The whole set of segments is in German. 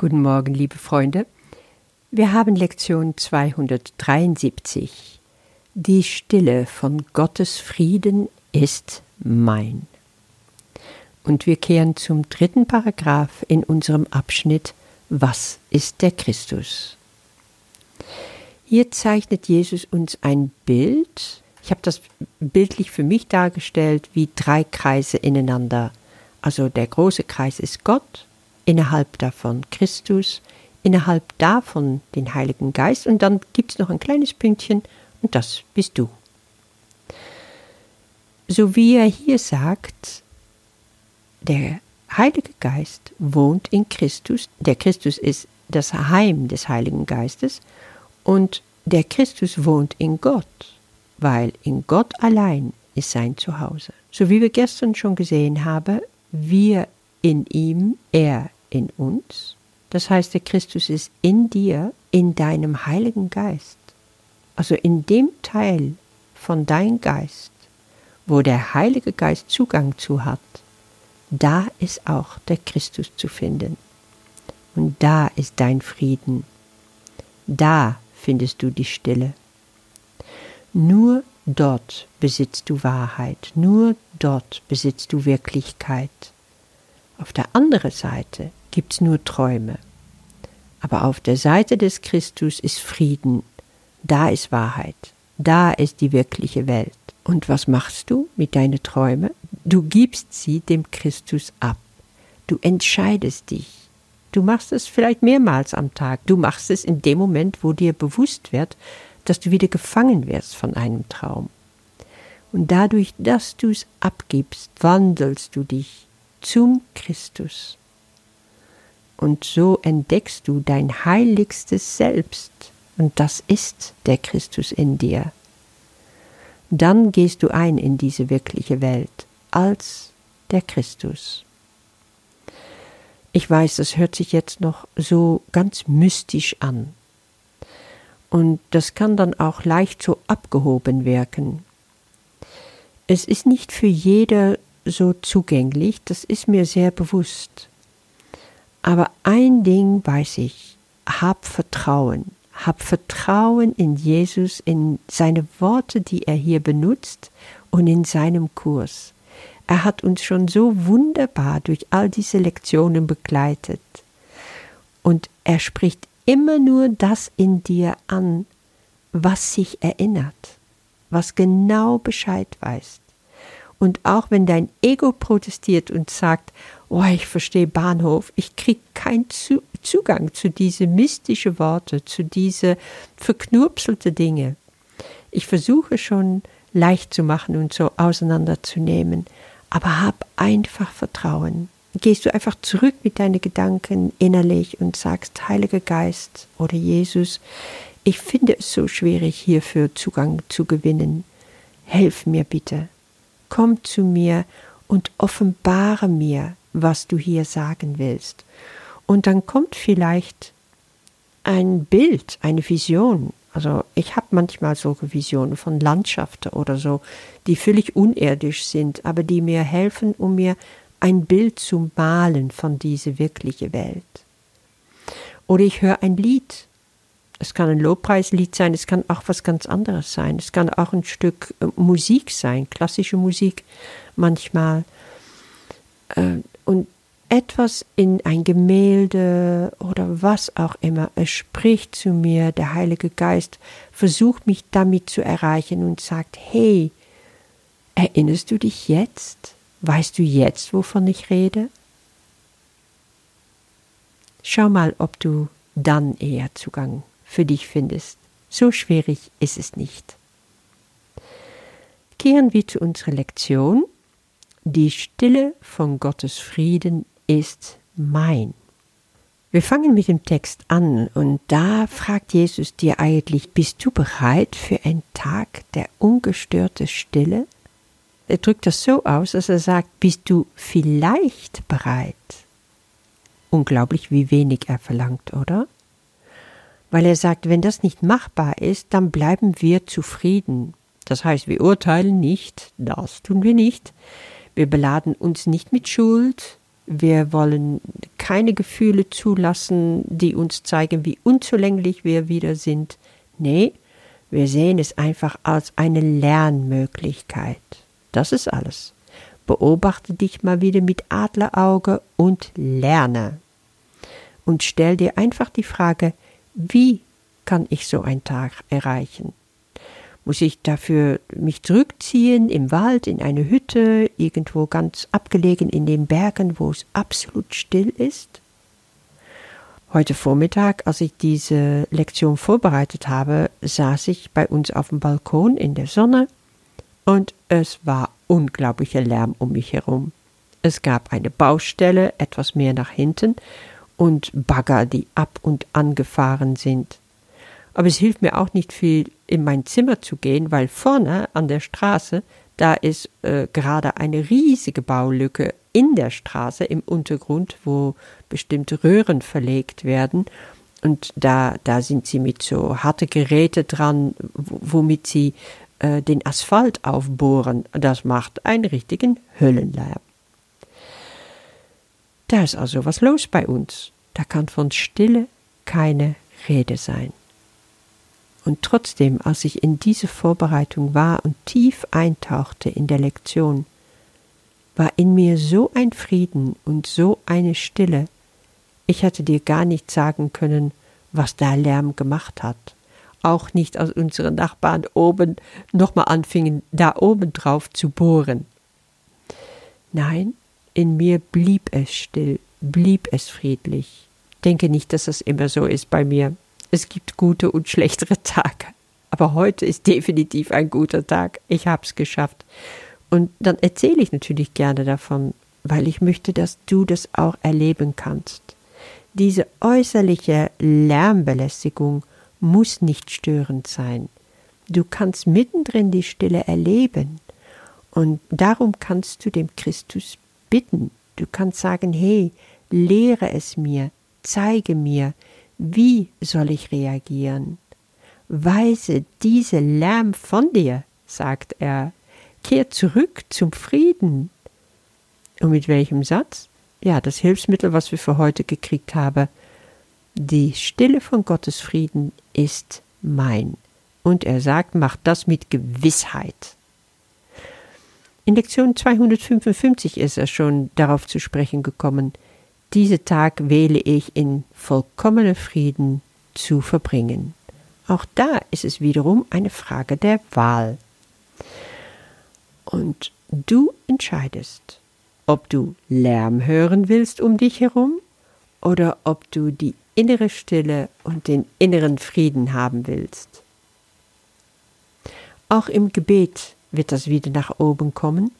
Guten Morgen, liebe Freunde. Wir haben Lektion 273. Die Stille von Gottes Frieden ist mein. Und wir kehren zum dritten Paragraph in unserem Abschnitt Was ist der Christus? Hier zeichnet Jesus uns ein Bild. Ich habe das bildlich für mich dargestellt wie drei Kreise ineinander. Also der große Kreis ist Gott, innerhalb davon Christus, innerhalb davon den Heiligen Geist und dann gibt es noch ein kleines Pünktchen und das bist du. So wie er hier sagt, der Heilige Geist wohnt in Christus, der Christus ist das Heim des Heiligen Geistes und der Christus wohnt in Gott, weil in Gott allein ist sein Zuhause. So wie wir gestern schon gesehen haben, wir in ihm, er in uns. Das heißt, der Christus ist in dir, in deinem Heiligen Geist. Also in dem Teil von deinem Geist, wo der Heilige Geist Zugang zu hat, da ist auch der Christus zu finden. Und da ist dein Frieden. Da findest du die Stille. Nur dort besitzt du Wahrheit, nur dort besitzt du Wirklichkeit. Auf der anderen Seite gibt's nur Träume. Aber auf der Seite des Christus ist Frieden, da ist Wahrheit, da ist die wirkliche Welt. Und was machst du mit deinen Träumen? Du gibst sie dem Christus ab. Du entscheidest dich. Du machst es vielleicht mehrmals am Tag. Du machst es in dem Moment, wo dir bewusst wird, dass du wieder gefangen wirst von einem Traum. Und dadurch, dass du es abgibst, wandelst du dich zum Christus. Und so entdeckst du dein heiligstes Selbst, und das ist der Christus in dir. Dann gehst du ein in diese wirkliche Welt als der Christus. Ich weiß, das hört sich jetzt noch so ganz mystisch an. Und das kann dann auch leicht so abgehoben wirken. Es ist nicht für jeder so zugänglich, das ist mir sehr bewusst. Aber ein Ding weiß ich, hab Vertrauen, hab Vertrauen in Jesus, in seine Worte, die er hier benutzt und in seinem Kurs. Er hat uns schon so wunderbar durch all diese Lektionen begleitet. Und er spricht immer nur das in dir an, was sich erinnert, was genau Bescheid weiß. Und auch wenn dein Ego protestiert und sagt, oh, ich verstehe Bahnhof, ich kriege keinen zu Zugang zu diese mystische Worte, zu diese verknurpselte Dinge. Ich versuche schon leicht zu machen und so auseinanderzunehmen, aber hab einfach Vertrauen. Gehst du einfach zurück mit deinen Gedanken innerlich und sagst, Heiliger Geist oder Jesus, ich finde es so schwierig, hierfür Zugang zu gewinnen. Helf mir bitte komm zu mir und offenbare mir, was du hier sagen willst. Und dann kommt vielleicht ein Bild, eine Vision. Also ich habe manchmal solche Visionen von Landschaften oder so, die völlig unirdisch sind, aber die mir helfen, um mir ein Bild zu malen von dieser wirklichen Welt. Oder ich höre ein Lied es kann ein Lobpreislied sein, es kann auch was ganz anderes sein. Es kann auch ein Stück äh, Musik sein, klassische Musik manchmal. Äh, und etwas in ein Gemälde oder was auch immer, es spricht zu mir, der Heilige Geist versucht mich damit zu erreichen und sagt, hey, erinnerst du dich jetzt? Weißt du jetzt, wovon ich rede? Schau mal, ob du dann eher Zugang für dich findest. So schwierig ist es nicht. Kehren wir zu unserer Lektion. Die Stille von Gottes Frieden ist mein. Wir fangen mit dem Text an und da fragt Jesus dir eigentlich, bist du bereit für einen Tag der ungestörten Stille? Er drückt das so aus, dass er sagt, bist du vielleicht bereit? Unglaublich, wie wenig er verlangt, oder? Weil er sagt, wenn das nicht machbar ist, dann bleiben wir zufrieden. Das heißt, wir urteilen nicht, das tun wir nicht. Wir beladen uns nicht mit Schuld, Wir wollen keine Gefühle zulassen, die uns zeigen, wie unzulänglich wir wieder sind. Nee, wir sehen es einfach als eine Lernmöglichkeit. Das ist alles. Beobachte dich mal wieder mit Adlerauge und lerne. Und stell dir einfach die Frage, wie kann ich so einen Tag erreichen? Muss ich dafür mich zurückziehen im Wald, in eine Hütte, irgendwo ganz abgelegen in den Bergen, wo es absolut still ist? Heute Vormittag, als ich diese Lektion vorbereitet habe, saß ich bei uns auf dem Balkon in der Sonne und es war unglaublicher Lärm um mich herum. Es gab eine Baustelle etwas mehr nach hinten und Bagger, die ab und an gefahren sind. Aber es hilft mir auch nicht viel, in mein Zimmer zu gehen, weil vorne an der Straße, da ist äh, gerade eine riesige Baulücke in der Straße im Untergrund, wo bestimmte Röhren verlegt werden. Und da, da sind sie mit so harte Geräte dran, womit sie äh, den Asphalt aufbohren. Das macht einen richtigen Höllenlärm. Da ist also was los bei uns. Da kann von Stille keine Rede sein. Und trotzdem, als ich in diese Vorbereitung war und tief eintauchte in der Lektion, war in mir so ein Frieden und so eine Stille, ich hätte dir gar nicht sagen können, was da Lärm gemacht hat. Auch nicht, als unsere Nachbarn oben nochmal anfingen, da oben drauf zu bohren. Nein, in mir blieb es still, blieb es friedlich. Denke nicht, dass das immer so ist bei mir. Es gibt gute und schlechtere Tage. Aber heute ist definitiv ein guter Tag. Ich hab's geschafft. Und dann erzähle ich natürlich gerne davon, weil ich möchte, dass du das auch erleben kannst. Diese äußerliche Lärmbelästigung muss nicht störend sein. Du kannst mittendrin die Stille erleben. Und darum kannst du dem Christus bitten. Du kannst sagen, hey, lehre es mir, zeige mir, wie soll ich reagieren? Weise diese Lärm von dir, sagt er. Kehr zurück zum Frieden. Und mit welchem Satz? Ja, das Hilfsmittel, was wir für heute gekriegt haben. Die Stille von Gottes Frieden ist mein. Und er sagt, mach das mit Gewissheit. In Lektion 255 ist er schon darauf zu sprechen gekommen. Diese Tag wähle ich in vollkommener Frieden zu verbringen. Auch da ist es wiederum eine Frage der Wahl. Und du entscheidest, ob du Lärm hören willst um dich herum oder ob du die innere Stille und den inneren Frieden haben willst. Auch im Gebet wird das wieder nach oben kommen.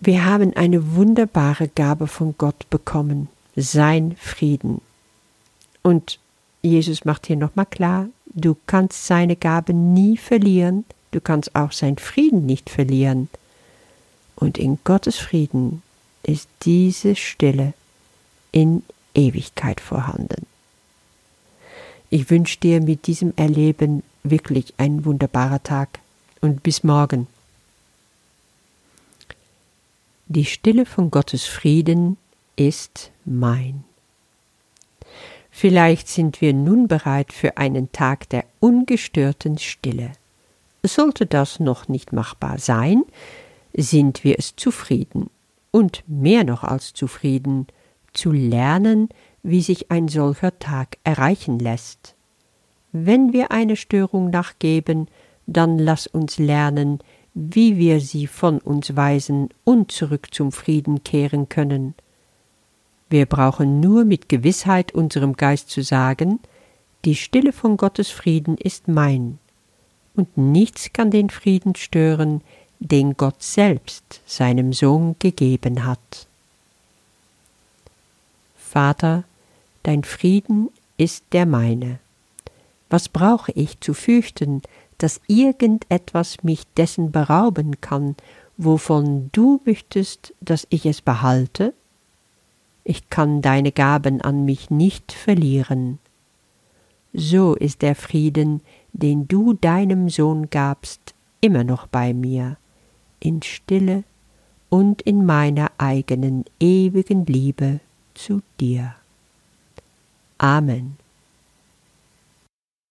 Wir haben eine wunderbare Gabe von Gott bekommen, sein Frieden. Und Jesus macht hier nochmal klar, du kannst seine Gabe nie verlieren, du kannst auch sein Frieden nicht verlieren. Und in Gottes Frieden ist diese Stille in Ewigkeit vorhanden. Ich wünsche dir mit diesem Erleben wirklich einen wunderbaren Tag und bis morgen. Die Stille von Gottes Frieden ist mein. Vielleicht sind wir nun bereit für einen Tag der ungestörten Stille. Sollte das noch nicht machbar sein, sind wir es zufrieden und mehr noch als zufrieden, zu lernen, wie sich ein solcher Tag erreichen lässt. Wenn wir eine Störung nachgeben, dann lass uns lernen, wie wir sie von uns weisen und zurück zum Frieden kehren können. Wir brauchen nur mit Gewissheit unserem Geist zu sagen, die Stille von Gottes Frieden ist mein, und nichts kann den Frieden stören, den Gott selbst seinem Sohn gegeben hat. Vater, dein Frieden ist der meine. Was brauche ich zu fürchten, dass irgendetwas mich dessen berauben kann, wovon du möchtest, dass ich es behalte? Ich kann deine Gaben an mich nicht verlieren. So ist der Frieden, den du deinem Sohn gabst, immer noch bei mir, in Stille und in meiner eigenen ewigen Liebe zu dir. Amen.